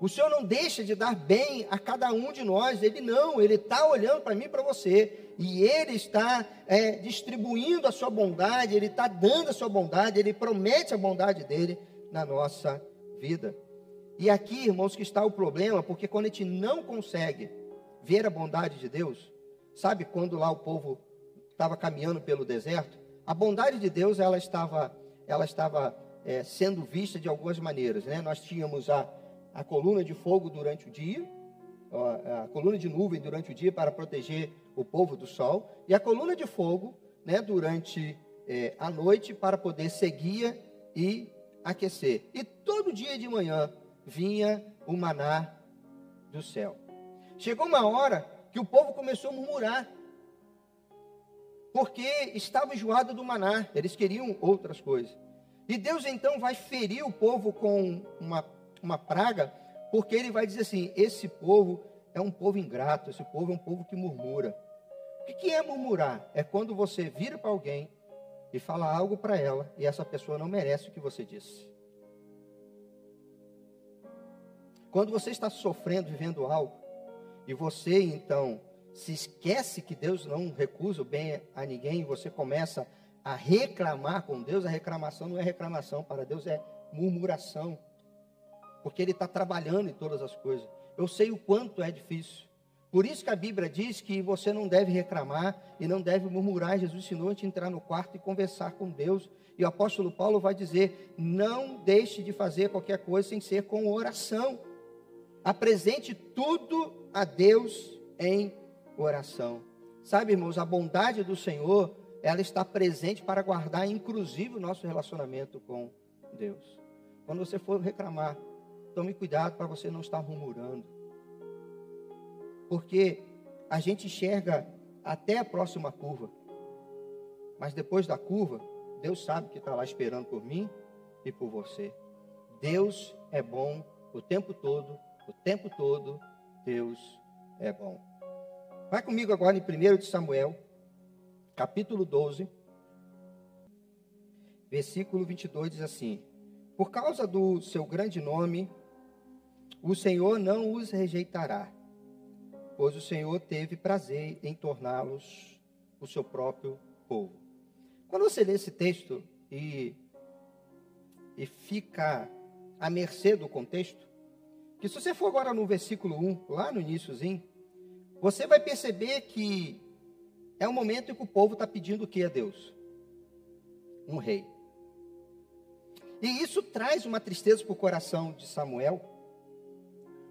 S1: O Senhor não deixa de dar bem a cada um de nós. Ele não, Ele está olhando para mim e para você e Ele está é, distribuindo a sua bondade, Ele está dando a sua bondade, Ele promete a bondade dele na nossa vida. E aqui, irmãos, que está o problema, porque quando a gente não consegue ver a bondade de Deus, sabe quando lá o povo estava caminhando pelo deserto, a bondade de Deus ela estava, ela estava é, sendo vista de algumas maneiras, né? Nós tínhamos a, a coluna de fogo durante o dia, a coluna de nuvem durante o dia para proteger o povo do sol, e a coluna de fogo né, durante é, a noite para poder seguir e aquecer. E todo dia de manhã vinha o maná do céu. Chegou uma hora que o povo começou a murmurar, porque estava enjoado do maná, eles queriam outras coisas. E Deus então vai ferir o povo com uma, uma praga, porque ele vai dizer assim: esse povo é um povo ingrato, esse povo é um povo que murmura. O que é murmurar? É quando você vira para alguém e fala algo para ela e essa pessoa não merece o que você disse. Quando você está sofrendo, vivendo algo, e você então se esquece que Deus não recusa o bem a ninguém e você começa a reclamar com Deus, a reclamação não é reclamação, para Deus é murmuração. Porque Ele está trabalhando em todas as coisas. Eu sei o quanto é difícil. Por isso que a Bíblia diz que você não deve reclamar e não deve murmurar. Jesus ensinou a te entrar no quarto e conversar com Deus. E o apóstolo Paulo vai dizer: não deixe de fazer qualquer coisa sem ser com oração. Apresente tudo a Deus em oração. Sabe, irmãos, a bondade do Senhor, ela está presente para guardar, inclusive, o nosso relacionamento com Deus. Quando você for reclamar, tome cuidado para você não estar murmurando. Porque a gente enxerga até a próxima curva. Mas depois da curva, Deus sabe que está lá esperando por mim e por você. Deus é bom o tempo todo, o tempo todo, Deus é bom. Vai comigo agora em 1 de Samuel, capítulo 12, versículo 22 diz assim: Por causa do seu grande nome, o Senhor não os rejeitará, pois o Senhor teve prazer em torná-los o seu próprio povo. Quando você lê esse texto e, e fica à mercê do contexto, que se você for agora no versículo 1, lá no iníciozinho, você vai perceber que é um momento em que o povo está pedindo o que a Deus? Um rei. E isso traz uma tristeza para o coração de Samuel,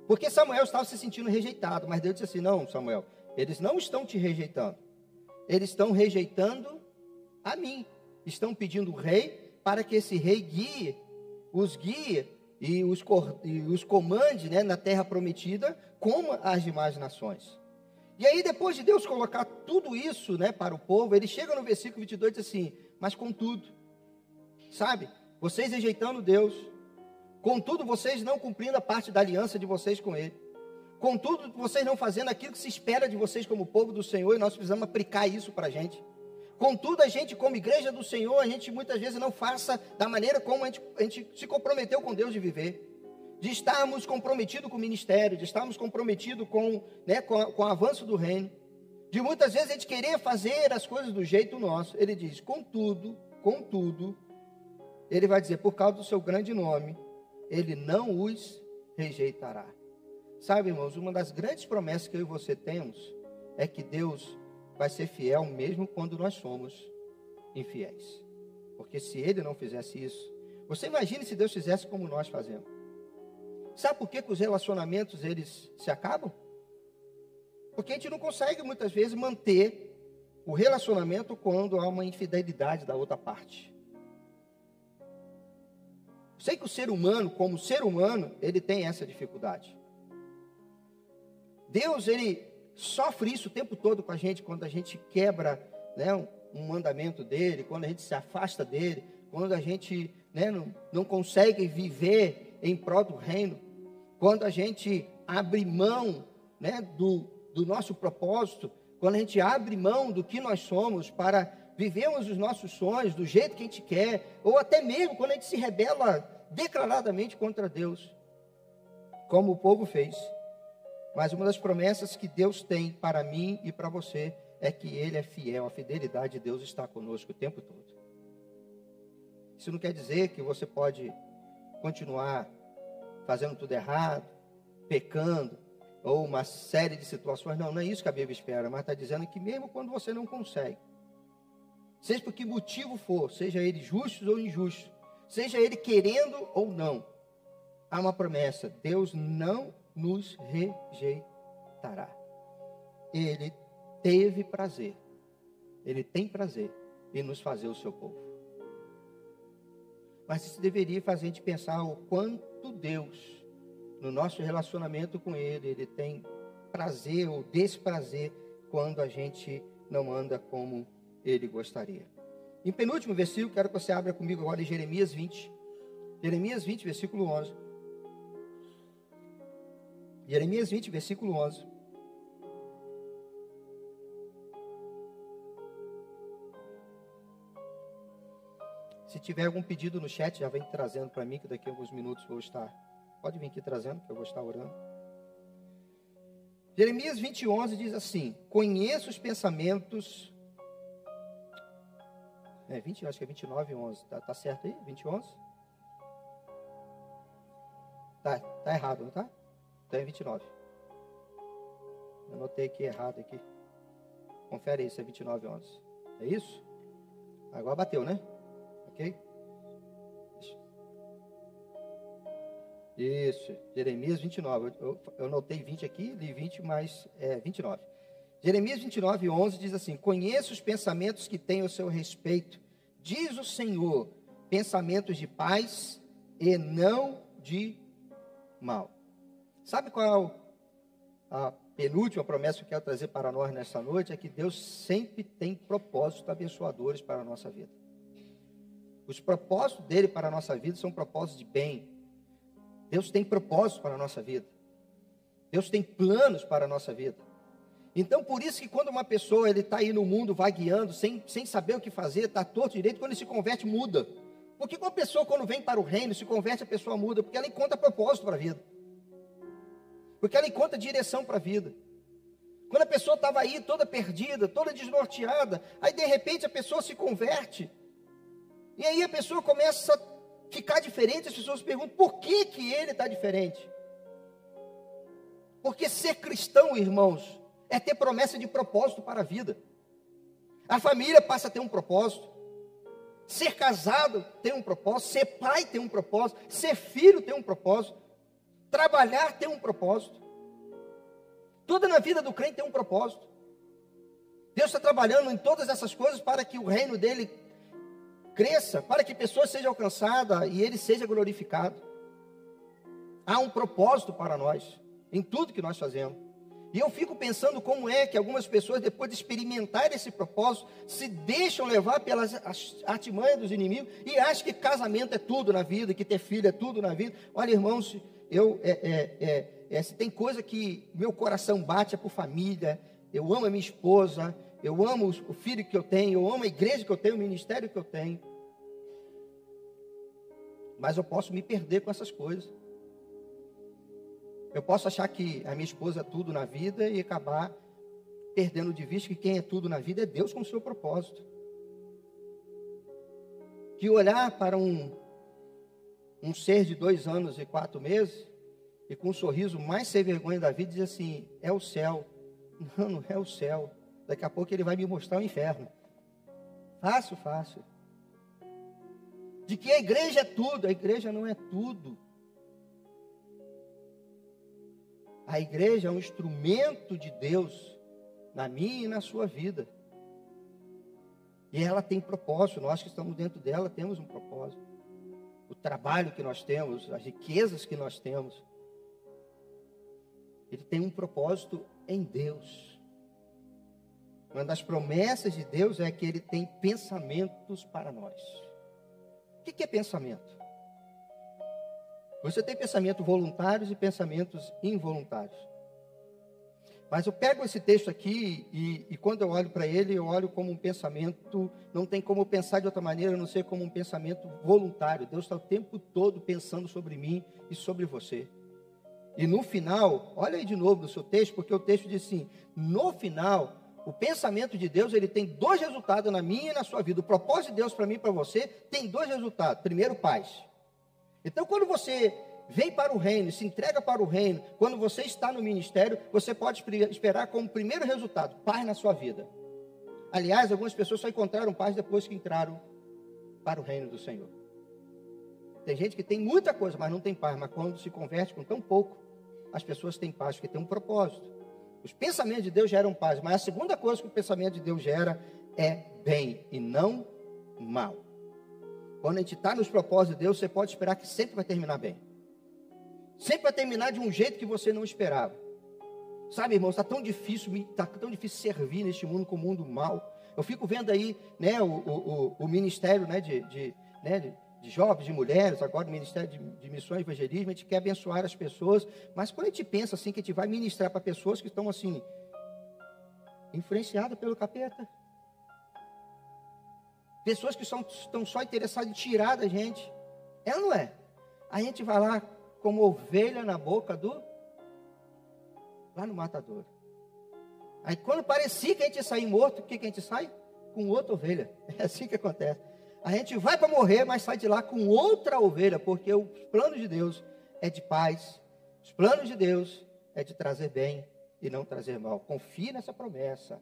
S1: porque Samuel estava se sentindo rejeitado, mas Deus disse assim: Não, Samuel, eles não estão te rejeitando, eles estão rejeitando a mim. Estão pedindo o rei para que esse rei guie, os guie e os, e os comande né, na terra prometida, como as demais nações. E aí, depois de Deus colocar tudo isso né, para o povo, ele chega no versículo 22 e diz assim: Mas contudo, sabe, vocês rejeitando Deus, Contudo, vocês não cumprindo a parte da aliança de vocês com Ele. Contudo, vocês não fazendo aquilo que se espera de vocês como povo do Senhor, e nós precisamos aplicar isso para a gente. Contudo, a gente, como igreja do Senhor, a gente muitas vezes não faça da maneira como a gente, a gente se comprometeu com Deus de viver. De estarmos comprometidos com o ministério, de estarmos comprometidos com, né, com, com o avanço do reino. De muitas vezes a gente querer fazer as coisas do jeito nosso. Ele diz, contudo, contudo, ele vai dizer, por causa do seu grande nome, ele não os rejeitará. Sabe, irmãos, uma das grandes promessas que eu e você temos é que Deus vai ser fiel mesmo quando nós somos infiéis. Porque se ele não fizesse isso, você imagine se Deus fizesse como nós fazemos. Sabe por que, que os relacionamentos eles se acabam? Porque a gente não consegue muitas vezes manter o relacionamento quando há uma infidelidade da outra parte. Sei que o ser humano, como ser humano, ele tem essa dificuldade. Deus, ele sofre isso o tempo todo com a gente, quando a gente quebra né, um mandamento dele, quando a gente se afasta dele, quando a gente né, não, não consegue viver em prol do reino, quando a gente abre mão né, do, do nosso propósito, quando a gente abre mão do que nós somos para vivemos os nossos sonhos do jeito que a gente quer, ou até mesmo quando a gente se rebela declaradamente contra Deus, como o povo fez. Mas uma das promessas que Deus tem para mim e para você é que Ele é fiel, a fidelidade de Deus está conosco o tempo todo. Isso não quer dizer que você pode continuar fazendo tudo errado, pecando, ou uma série de situações. Não, não é isso que a Bíblia espera, mas está dizendo que mesmo quando você não consegue, seja por que motivo for, seja ele justo ou injusto, seja ele querendo ou não, há uma promessa: Deus não nos rejeitará. Ele teve prazer, ele tem prazer em nos fazer o seu povo. Mas isso deveria fazer a gente pensar o quanto Deus, no nosso relacionamento com Ele, Ele tem prazer ou desprazer quando a gente não anda como Ele gostaria. Em penúltimo versículo, quero que você abra comigo agora em Jeremias 20. Jeremias 20, versículo 11. Jeremias 20, versículo 11. Se tiver algum pedido no chat, já vem trazendo para mim, que daqui a alguns minutos vou estar. Pode vir aqui trazendo, que eu vou estar orando. Jeremias 20, 11 diz assim: Conheço os pensamentos. É, 20, acho que é 29, 11. Tá, tá certo aí? 20, 11? Tá, tá errado, não tá? Então é 29. Eu anotei aqui errado aqui. Confere aí se é 29, 11. É isso? Agora bateu, né? Ok? Isso, Jeremias 29. Eu, eu anotei 20 aqui, li 20, mas é 29. Jeremias 29, 11 diz assim: Conheço os pensamentos que tenho ao seu respeito, diz o Senhor, pensamentos de paz e não de mal. Sabe qual é a penúltima promessa que eu quero trazer para nós nessa noite? É que Deus sempre tem propósitos abençoadores para a nossa vida. Os propósitos dele para a nossa vida são propósitos de bem, Deus tem propósito para a nossa vida. Deus tem planos para a nossa vida. Então, por isso que quando uma pessoa ele está aí no mundo vagueando, sem, sem saber o que fazer, está torto direito, quando ele se converte, muda. Porque uma pessoa, quando vem para o reino, se converte, a pessoa muda, porque ela encontra propósito para a vida. Porque ela encontra direção para a vida. Quando a pessoa estava aí toda perdida, toda desnorteada, aí de repente a pessoa se converte. E aí a pessoa começa a ficar diferente, as pessoas perguntam por que, que ele está diferente. Porque ser cristão, irmãos, é ter promessa de propósito para a vida. A família passa a ter um propósito. Ser casado tem um propósito. Ser pai tem um propósito. Ser filho tem um propósito. Trabalhar tem um propósito. Tudo na vida do crente tem um propósito. Deus está trabalhando em todas essas coisas para que o reino dele cresça, para que pessoas sejam alcançadas e ele seja glorificado. Há um propósito para nós, em tudo que nós fazemos. E eu fico pensando como é que algumas pessoas, depois de experimentar esse propósito, se deixam levar pelas artimanhas dos inimigos e acham que casamento é tudo na vida, que ter filho é tudo na vida. Olha, irmãos, eu, é, é, é, é se tem coisa que meu coração bate é por família, eu amo a minha esposa, eu amo o filho que eu tenho, eu amo a igreja que eu tenho, o ministério que eu tenho. Mas eu posso me perder com essas coisas. Eu posso achar que a minha esposa é tudo na vida e acabar perdendo de vista que quem é tudo na vida é Deus com o seu propósito. De olhar para um, um ser de dois anos e quatro meses e com um sorriso mais sem vergonha da vida dizer assim: é o céu. Não, não é o céu. Daqui a pouco ele vai me mostrar o inferno. Fácil, fácil. De que a igreja é tudo, a igreja não é tudo. A igreja é um instrumento de Deus na minha e na sua vida. E ela tem propósito, nós que estamos dentro dela temos um propósito. O trabalho que nós temos, as riquezas que nós temos, ele tem um propósito em Deus. Uma das promessas de Deus é que Ele tem pensamentos para nós. O que é pensamento? Você tem pensamentos voluntários e pensamentos involuntários. Mas eu pego esse texto aqui e, e quando eu olho para ele, eu olho como um pensamento, não tem como pensar de outra maneira, a não ser como um pensamento voluntário. Deus está o tempo todo pensando sobre mim e sobre você. E no final, olha aí de novo no seu texto, porque o texto diz assim: no final, o pensamento de Deus ele tem dois resultados na minha e na sua vida. O propósito de Deus para mim e para você tem dois resultados. Primeiro, paz. Então, quando você vem para o reino, se entrega para o reino, quando você está no ministério, você pode esperar como primeiro resultado paz na sua vida. Aliás, algumas pessoas só encontraram paz depois que entraram para o reino do Senhor. Tem gente que tem muita coisa, mas não tem paz. Mas quando se converte com tão pouco, as pessoas têm paz, porque tem um propósito. Os pensamentos de Deus geram paz, mas a segunda coisa que o pensamento de Deus gera é bem e não mal. Quando a gente está nos propósitos de Deus, você pode esperar que sempre vai terminar bem. Sempre vai terminar de um jeito que você não esperava. Sabe, irmãos, está tão difícil, está tão difícil servir neste mundo com o mundo mal. Eu fico vendo aí, né, o, o, o ministério, né, de, de, né, de de jovens, de mulheres, agora no Ministério de, de Missões e Evangelismo, a gente quer abençoar as pessoas, mas quando a gente pensa assim, que a gente vai ministrar para pessoas que estão assim, influenciadas pelo capeta, pessoas que são, estão só interessadas em tirar da gente, é ou não é? A gente vai lá como ovelha na boca do lá no matador. Aí quando parecia que a gente ia sair morto, o que, que a gente sai? Com outra ovelha. (laughs) É assim que acontece. A gente vai para morrer, mas sai de lá com outra ovelha, porque o plano de Deus é de paz. Os planos de Deus é de trazer bem e não trazer mal. Confie nessa promessa.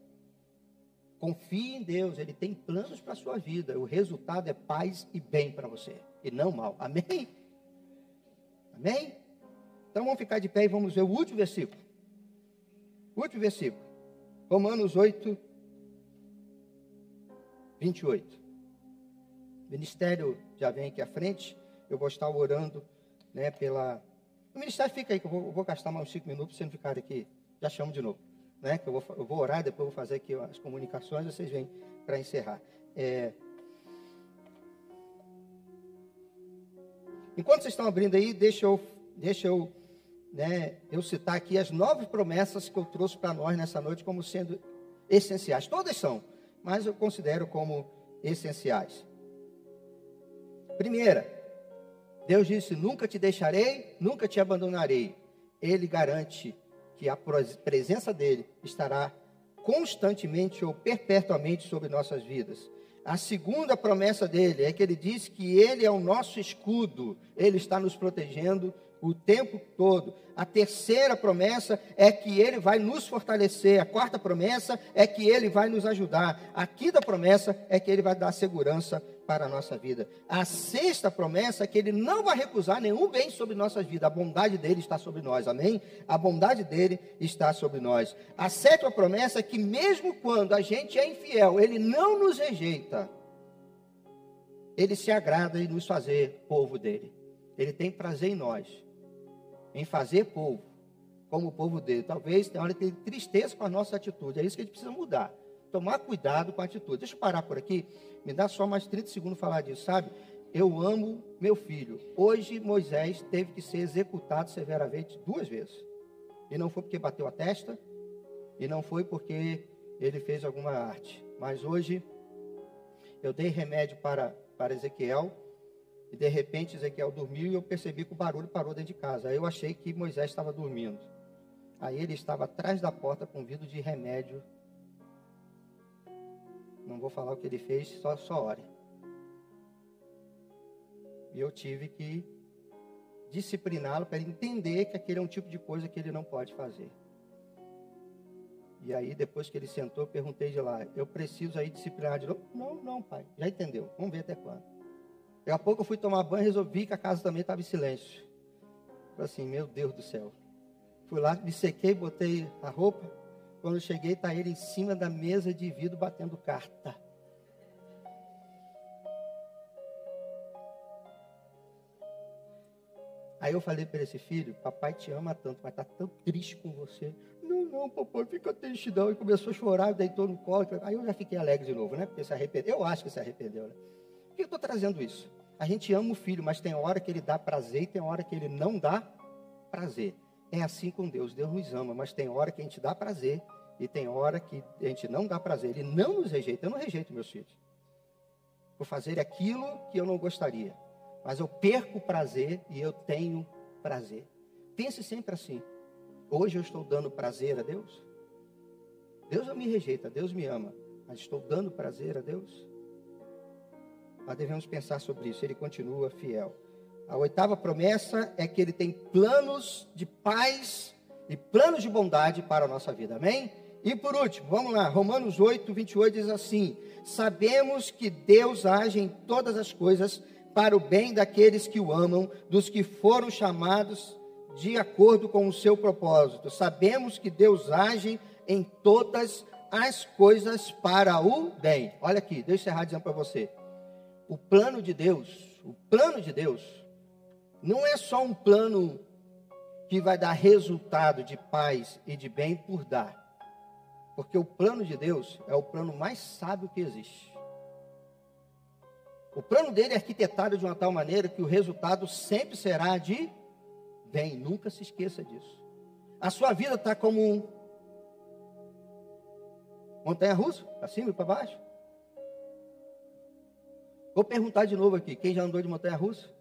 S1: Confie em Deus, Ele tem planos para a sua vida. O resultado é paz e bem para você, e não mal. Amém? Amém? Então vamos ficar de pé e vamos ver o último versículo. último versículo. Romanos 8, 28. O ministério já vem aqui à frente. Eu vou estar orando né, pela. O ministério fica aí, que eu vou, eu vou gastar mais uns cinco minutos para não ficar aqui. Já chamo de novo né, que eu vou, eu vou orar, depois eu vou fazer aqui as comunicações, vocês vêm para encerrar. É... Enquanto vocês estão abrindo aí, deixa eu, deixa eu, né, eu citar aqui as nove promessas que eu trouxe para nós nessa noite como sendo essenciais. Todas são, mas eu considero como essenciais. Primeira, Deus disse: Nunca te deixarei, nunca te abandonarei. Ele garante que a presença dele estará constantemente ou perpetuamente sobre nossas vidas. A segunda promessa dele é que ele diz que ele é o nosso escudo, ele está nos protegendo o tempo todo. A terceira promessa é que ele vai nos fortalecer. A quarta promessa é que ele vai nos ajudar. A quinta promessa é que ele vai dar segurança para a nossa vida. A sexta promessa é que ele não vai recusar nenhum bem sobre nossas vidas. A bondade dele está sobre nós. Amém? A bondade dele está sobre nós. A sétima promessa é que mesmo quando a gente é infiel, ele não nos rejeita. Ele se agrada em nos fazer povo dele. Ele tem prazer em nós, em fazer povo, como o povo dele. Talvez tenha hora de tristeza com a nossa atitude. É isso que a gente precisa mudar. Tomar cuidado com a atitude. Deixa eu parar por aqui. Me dá só mais 30 segundos falar disso, sabe? Eu amo meu filho. Hoje Moisés teve que ser executado severamente duas vezes. E não foi porque bateu a testa, e não foi porque ele fez alguma arte. Mas hoje eu dei remédio para, para Ezequiel, e de repente Ezequiel dormiu e eu percebi que o barulho parou dentro de casa. Aí eu achei que Moisés estava dormindo. Aí ele estava atrás da porta com vidro de remédio não vou falar o que ele fez, só, só ore. E eu tive que discipliná-lo para entender que aquele é um tipo de coisa que ele não pode fazer. E aí, depois que ele sentou, eu perguntei de lá, eu preciso aí disciplinar de novo? Não, não, pai, já entendeu, vamos ver até quando. Daqui a pouco eu fui tomar banho e resolvi que a casa também estava em silêncio. Falei assim, meu Deus do céu. Fui lá, me sequei, botei a roupa, quando cheguei, está ele em cima da mesa de vidro batendo carta. Aí eu falei para esse filho, papai te ama tanto, mas está tão triste com você. Não, não, papai, fica triste não. E começou a chorar, deitou no colo. Aí eu já fiquei alegre de novo, né? Porque se arrependeu. Eu acho que se arrependeu, né? Por que eu estou trazendo isso? A gente ama o filho, mas tem hora que ele dá prazer e tem hora que ele não dá prazer. É assim com Deus. Deus nos ama, mas tem hora que a gente dá prazer e tem hora que a gente não dá prazer. Ele não nos rejeita. Eu não rejeito meus filhos. Por fazer aquilo que eu não gostaria. Mas eu perco prazer e eu tenho prazer. Pense sempre assim. Hoje eu estou dando prazer a Deus? Deus não me rejeita, Deus me ama. Mas estou dando prazer a Deus? Nós devemos pensar sobre isso. Ele continua fiel. A oitava promessa é que ele tem planos de paz e planos de bondade para a nossa vida. Amém? E por último, vamos lá, Romanos 8, 28 diz assim: Sabemos que Deus age em todas as coisas para o bem daqueles que o amam, dos que foram chamados de acordo com o seu propósito. Sabemos que Deus age em todas as coisas para o bem. Olha aqui, deixa eu encerrar dizendo para você. O plano de Deus, o plano de Deus, não é só um plano que vai dar resultado de paz e de bem por dar. Porque o plano de Deus é o plano mais sábio que existe. O plano dele é arquitetado de uma tal maneira que o resultado sempre será de bem. Nunca se esqueça disso. A sua vida está como um montanha russa, para cima e para baixo. Vou perguntar de novo aqui: quem já andou de montanha russa?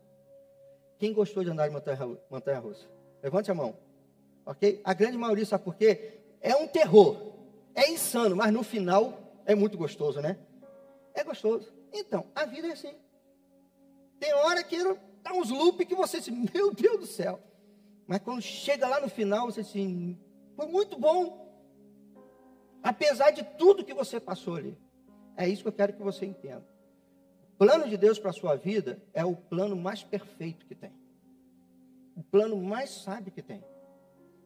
S1: Quem gostou de andar de montanha, montanha russa? Levante a mão. Ok? A grande maioria, sabe por quê? É um terror. É insano, mas no final é muito gostoso, né? É gostoso. Então, a vida é assim. Tem hora que dá uns loop que você diz, meu Deus do céu. Mas quando chega lá no final, você diz assim, foi muito bom. Apesar de tudo que você passou ali. É isso que eu quero que você entenda. O plano de Deus para a sua vida é o plano mais perfeito que tem. O plano mais sábio que tem.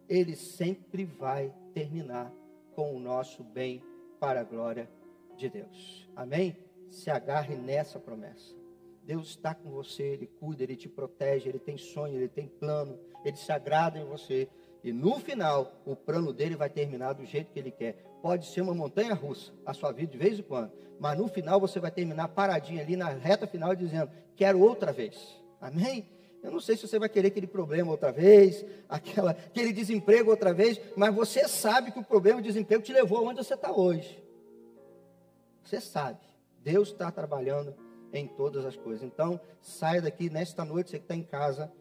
S1: Ele sempre vai terminar com o nosso bem para a glória de Deus. Amém? Se agarre nessa promessa. Deus está com você, Ele cuida, Ele te protege, Ele tem sonho, Ele tem plano, Ele se agrada em você. E no final, o plano dele vai terminar do jeito que ele quer. Pode ser uma montanha russa, a sua vida de vez em quando. Mas no final você vai terminar paradinho ali na reta final dizendo: Quero outra vez. Amém? Eu não sei se você vai querer aquele problema outra vez, aquela, aquele desemprego outra vez, mas você sabe que o problema, o desemprego te levou aonde você está hoje. Você sabe. Deus está trabalhando em todas as coisas. Então, saia daqui nesta noite, você que está em casa,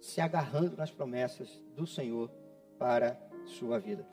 S1: se agarrando nas promessas do Senhor para sua vida.